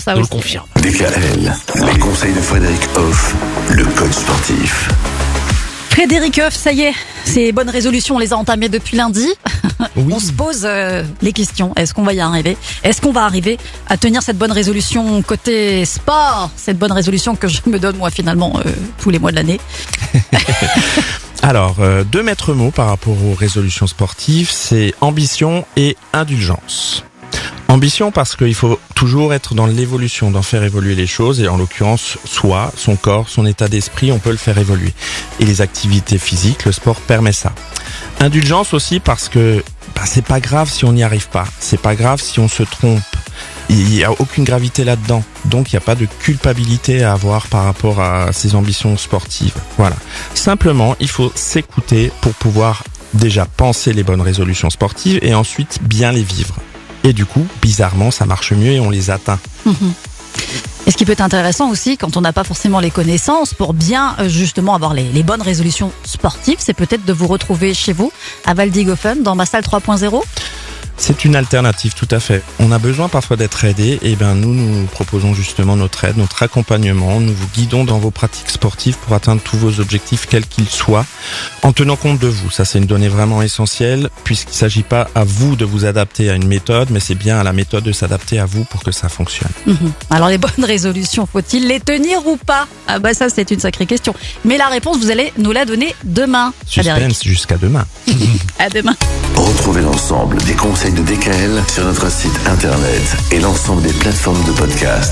Ça Je le confirme. DKL, les conseils de Frédéric Hoff, le coach sportif. Frédéric Hoff, ça y est, ces bonnes résolutions, on les a entamées depuis lundi. Oui. On se pose euh, les questions. Est-ce qu'on va y arriver? Est-ce qu'on va arriver à tenir cette bonne résolution côté sport? Cette bonne résolution que je me donne moi finalement euh, tous les mois de l'année. Alors, euh, deux maîtres mots par rapport aux résolutions sportives, c'est ambition et indulgence. Ambition parce qu'il faut toujours être dans l'évolution, d'en faire évoluer les choses et en l'occurrence soi, son corps, son état d'esprit, on peut le faire évoluer. Et les activités physiques, le sport permet ça. Indulgence aussi parce que bah, c'est pas grave si on n'y arrive pas, c'est pas grave si on se trompe. Il n'y a aucune gravité là-dedans, donc il n'y a pas de culpabilité à avoir par rapport à ses ambitions sportives. Voilà. Simplement, il faut s'écouter pour pouvoir déjà penser les bonnes résolutions sportives et ensuite bien les vivre. Et du coup, bizarrement, ça marche mieux et on les atteint. Et ce qui peut être intéressant aussi, quand on n'a pas forcément les connaissances, pour bien euh, justement avoir les, les bonnes résolutions sportives, c'est peut-être de vous retrouver chez vous, à Valdigofen, dans ma salle 3.0. C'est une alternative, tout à fait. On a besoin parfois d'être aidé, et ben nous nous proposons justement notre aide, notre accompagnement. Nous vous guidons dans vos pratiques sportives pour atteindre tous vos objectifs, quels qu'ils soient, en tenant compte de vous. Ça, c'est une donnée vraiment essentielle, puisqu'il ne s'agit pas à vous de vous adapter à une méthode, mais c'est bien à la méthode de s'adapter à vous pour que ça fonctionne. Mhm. Alors les bonnes résolutions, faut-il les tenir ou pas? Ah bah ça c'est une sacrée question. Mais la réponse, vous allez nous la donner demain. Suspense jusqu'à demain. À demain. Retrouvez l'ensemble des de DKL sur notre site internet et l'ensemble des plateformes de podcast.